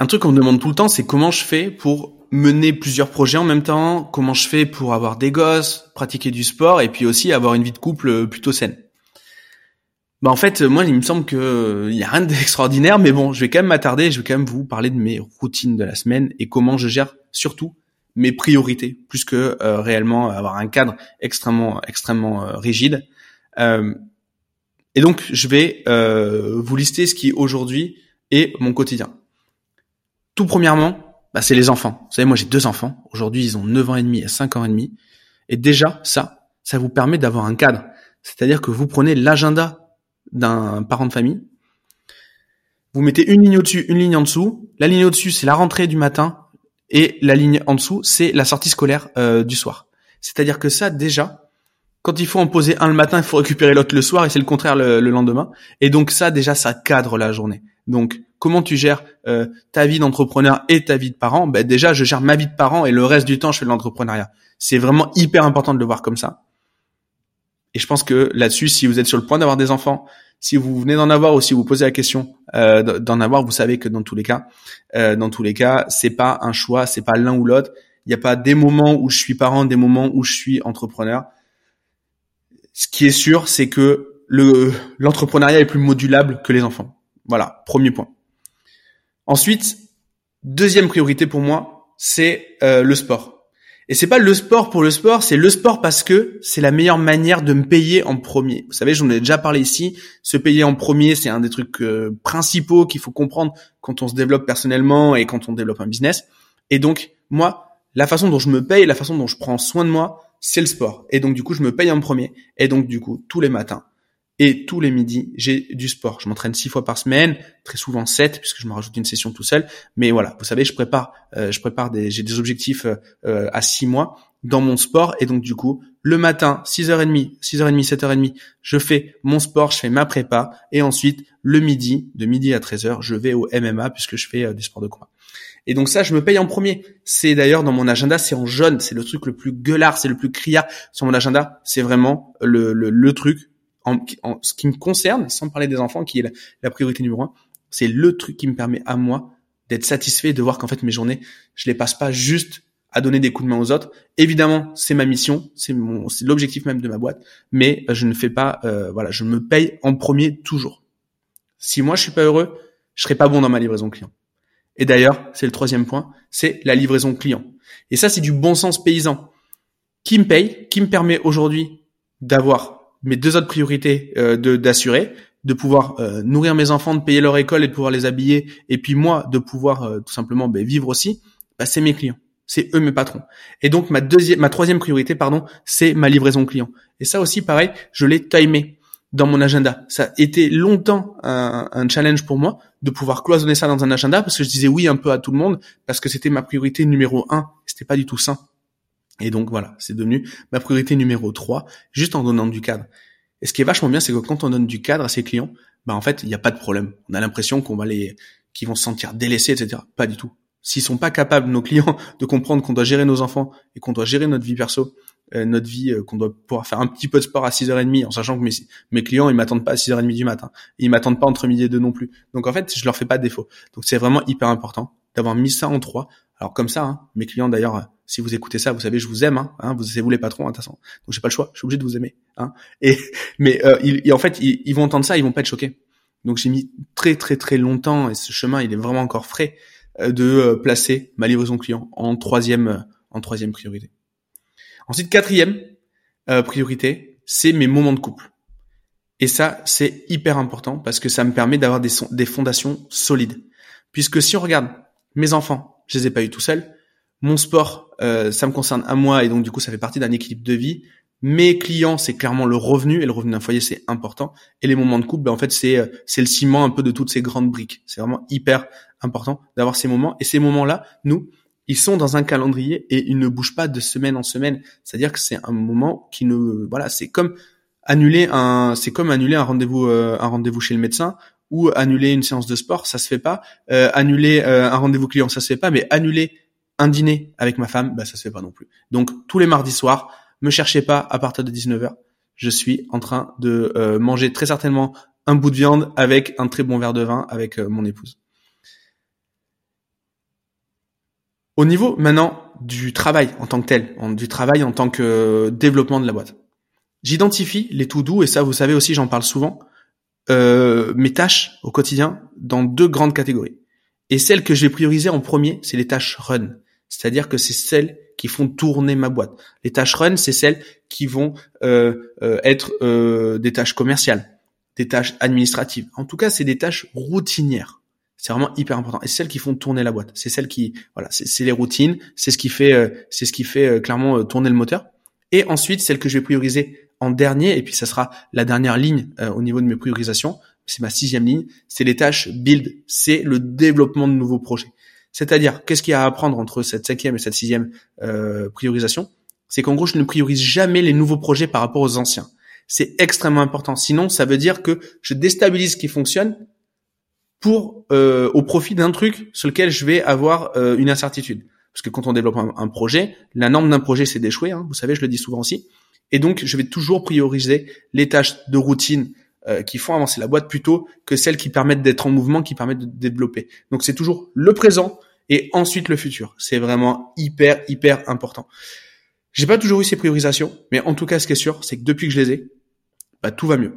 un truc qu'on me demande tout le temps, c'est comment je fais pour mener plusieurs projets en même temps, comment je fais pour avoir des gosses, pratiquer du sport et puis aussi avoir une vie de couple plutôt saine. Bah en fait, moi, il me semble que il y a rien d'extraordinaire, mais bon, je vais quand même m'attarder, je vais quand même vous parler de mes routines de la semaine et comment je gère surtout mes priorités, plus que euh, réellement avoir un cadre extrêmement extrêmement euh, rigide. Euh, et donc, je vais vous lister ce qui aujourd'hui est mon quotidien. Tout premièrement, bah, c'est les enfants. Vous savez, moi j'ai deux enfants. Aujourd'hui, ils ont 9 ans et demi et 5 ans et demi. Et déjà, ça, ça vous permet d'avoir un cadre. C'est-à-dire que vous prenez l'agenda d'un parent de famille. Vous mettez une ligne au-dessus, une ligne en dessous. La ligne au-dessus, c'est la rentrée du matin. Et la ligne en dessous, c'est la sortie scolaire euh, du soir. C'est-à-dire que ça, déjà, quand il faut en poser un le matin, il faut récupérer l'autre le soir, et c'est le contraire le, lendemain. Et donc ça, déjà, ça cadre la journée. Donc, comment tu gères euh, ta vie d'entrepreneur et ta vie de parent Ben déjà, je gère ma vie de parent et le reste du temps, je fais de l'entrepreneuriat. C'est vraiment hyper important de le voir comme ça. Et je pense que là-dessus, si vous êtes sur le point d'avoir des enfants, si vous venez d'en avoir ou si vous posez la question euh, d'en avoir, vous savez que dans tous les cas, euh, dans tous les cas, c'est pas un choix, c'est pas l'un ou l'autre. Il n'y a pas des moments où je suis parent, des moments où je suis entrepreneur. Ce qui est sûr, c'est que le l'entrepreneuriat est plus modulable que les enfants. Voilà, premier point. Ensuite, deuxième priorité pour moi, c'est euh, le sport. Et c'est pas le sport pour le sport, c'est le sport parce que c'est la meilleure manière de me payer en premier. Vous savez, j'en ai déjà parlé ici. Se payer en premier, c'est un des trucs euh, principaux qu'il faut comprendre quand on se développe personnellement et quand on développe un business. Et donc, moi, la façon dont je me paye, la façon dont je prends soin de moi, c'est le sport. Et donc, du coup, je me paye en premier. Et donc, du coup, tous les matins, et tous les midis, j'ai du sport. Je m'entraîne six fois par semaine, très souvent sept, puisque je me rajoute une session tout seul. Mais voilà, vous savez, je prépare, euh, je prépare des, j'ai des objectifs euh, à six mois dans mon sport. Et donc, du coup, le matin, 6h30, 6h30, 7h30, je fais mon sport, je fais ma prépa. Et ensuite, le midi, de midi à 13h, je vais au MMA puisque je fais euh, des sports de combat. Et donc ça, je me paye en premier. C'est d'ailleurs dans mon agenda, c'est en jaune, c'est le truc le plus gueulard, c'est le plus criard sur mon agenda. C'est vraiment le, le, le truc en, ce qui me concerne, sans parler des enfants, qui est la, priorité numéro un, c'est le truc qui me permet à moi d'être satisfait de voir qu'en fait mes journées, je les passe pas juste à donner des coups de main aux autres. Évidemment, c'est ma mission, c'est mon, c'est l'objectif même de ma boîte, mais je ne fais pas, euh, voilà, je me paye en premier toujours. Si moi je suis pas heureux, je serai pas bon dans ma livraison client. Et d'ailleurs, c'est le troisième point, c'est la livraison client. Et ça, c'est du bon sens paysan. Qui me paye, qui me permet aujourd'hui d'avoir mes deux autres priorités euh, de d'assurer, de pouvoir euh, nourrir mes enfants, de payer leur école et de pouvoir les habiller, et puis moi de pouvoir euh, tout simplement ben, vivre aussi, bah, c'est mes clients, c'est eux mes patrons. Et donc ma deuxième, ma troisième priorité, pardon, c'est ma livraison client. Et ça aussi, pareil, je l'ai timé dans mon agenda. Ça a été longtemps un, un, challenge pour moi de pouvoir cloisonner ça dans un agenda parce que je disais oui un peu à tout le monde parce que c'était ma priorité numéro un. C'était pas du tout sain. Et donc voilà, c'est devenu ma priorité numéro 3, juste en donnant du cadre. Et ce qui est vachement bien, c'est que quand on donne du cadre à ses clients, bah en fait, il n'y a pas de problème. On a l'impression qu'on va les, qu'ils vont se sentir délaissés, etc. Pas du tout. S'ils sont pas capables, nos clients, de comprendre qu'on doit gérer nos enfants et qu'on doit gérer notre vie perso, euh, notre vie, euh, qu'on doit pouvoir faire un petit peu de sport à 6h30, en sachant que mes, mes clients, ils m'attendent pas à 6h30 du matin. ils m'attendent pas entre midi et deux non plus. Donc en fait, je leur fais pas de défaut. Donc c'est vraiment hyper important d'avoir mis ça en trois. Alors comme ça, hein, mes clients d'ailleurs, si vous écoutez ça, vous savez, je vous aime, hein, hein vous c'est vous les patrons, hein, de toute façon. Donc j'ai pas le choix, je suis obligé de vous aimer. Hein. Et mais euh, ils, en fait, ils, vont entendre ça, ils vont pas être choqués. Donc j'ai mis très très très longtemps et ce chemin, il est vraiment encore frais euh, de euh, placer ma livraison client en troisième euh, en troisième priorité. Ensuite, quatrième priorité, c'est mes moments de couple. Et ça, c'est hyper important parce que ça me permet d'avoir des, des fondations solides. Puisque si on regarde mes enfants, je les ai pas eu tout seuls mon sport, euh, ça me concerne à moi et donc du coup ça fait partie d'un équilibre de vie. Mes clients, c'est clairement le revenu et le revenu d'un foyer, c'est important. Et les moments de couple, ben, en fait, c'est euh, c'est le ciment un peu de toutes ces grandes briques. C'est vraiment hyper important d'avoir ces moments. Et ces moments-là, nous, ils sont dans un calendrier et ils ne bougent pas de semaine en semaine. C'est-à-dire que c'est un moment qui ne, voilà, c'est comme annuler un, c'est comme annuler un rendez-vous, euh, un rendez-vous chez le médecin ou annuler une séance de sport, ça se fait pas. annuler un rendez-vous client, ça se fait pas. Mais annuler un dîner avec ma femme, bah ça se fait pas non plus. Donc tous les mardis soirs, me cherchez pas à partir de 19h. Je suis en train de euh, manger très certainement un bout de viande avec un très bon verre de vin avec euh, mon épouse. Au niveau maintenant du travail en tant que tel, du travail en tant que développement de la boîte, j'identifie les tout doux et ça vous savez aussi j'en parle souvent, euh, mes tâches au quotidien dans deux grandes catégories. Et celles que je vais prioriser en premier, c'est les tâches run. C'est-à-dire que c'est celles qui font tourner ma boîte. Les tâches run, c'est celles qui vont euh, euh, être euh, des tâches commerciales, des tâches administratives. En tout cas, c'est des tâches routinières. C'est vraiment hyper important. Et celles qui font tourner la boîte, c'est celles qui, voilà, c'est les routines, c'est ce qui fait, c'est ce qui fait clairement tourner le moteur. Et ensuite, celles que je vais prioriser en dernier, et puis ça sera la dernière ligne au niveau de mes priorisations, c'est ma sixième ligne, c'est les tâches build, c'est le développement de nouveaux projets. C'est-à-dire, qu'est-ce qu'il y a à apprendre entre cette cinquième et cette sixième euh, priorisation? C'est qu'en gros, je ne priorise jamais les nouveaux projets par rapport aux anciens. C'est extrêmement important. Sinon, ça veut dire que je déstabilise ce qui fonctionne pour euh, au profit d'un truc sur lequel je vais avoir euh, une incertitude. Parce que quand on développe un, projet, la norme d'un projet, c'est d'échouer. Hein, vous savez, je le dis souvent aussi. Et donc, je vais toujours prioriser les tâches de routine, euh, qui font avancer la boîte plutôt que celles qui permettent d'être en mouvement, qui permettent de développer. Donc c'est toujours le présent et ensuite le futur. C'est vraiment hyper hyper important. J'ai pas toujours eu ces priorisations, mais en tout cas ce qui est sûr, c'est que depuis que je les ai, bah, tout va mieux.